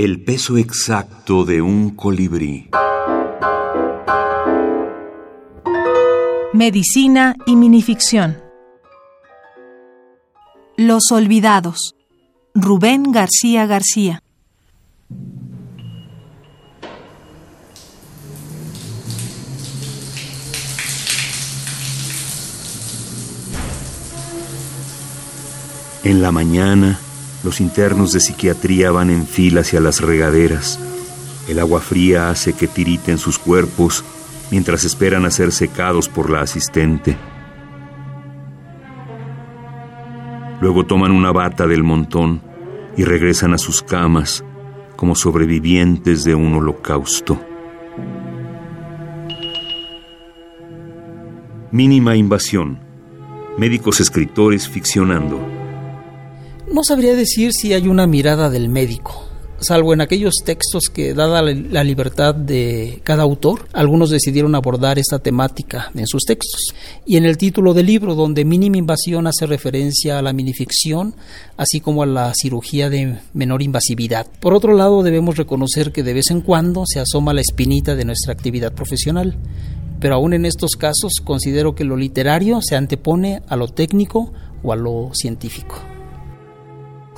El peso exacto de un colibrí. Medicina y minificción. Los olvidados. Rubén García García. En la mañana, los internos de psiquiatría van en fila hacia las regaderas. El agua fría hace que tiriten sus cuerpos mientras esperan a ser secados por la asistente. Luego toman una bata del montón y regresan a sus camas como sobrevivientes de un holocausto. Mínima invasión. Médicos escritores ficcionando. No sabría decir si hay una mirada del médico, salvo en aquellos textos que, dada la libertad de cada autor, algunos decidieron abordar esta temática en sus textos. Y en el título del libro, donde mínima invasión hace referencia a la minificción, así como a la cirugía de menor invasividad. Por otro lado, debemos reconocer que de vez en cuando se asoma la espinita de nuestra actividad profesional. Pero aún en estos casos considero que lo literario se antepone a lo técnico o a lo científico.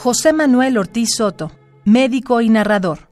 José Manuel Ortiz Soto, médico y narrador.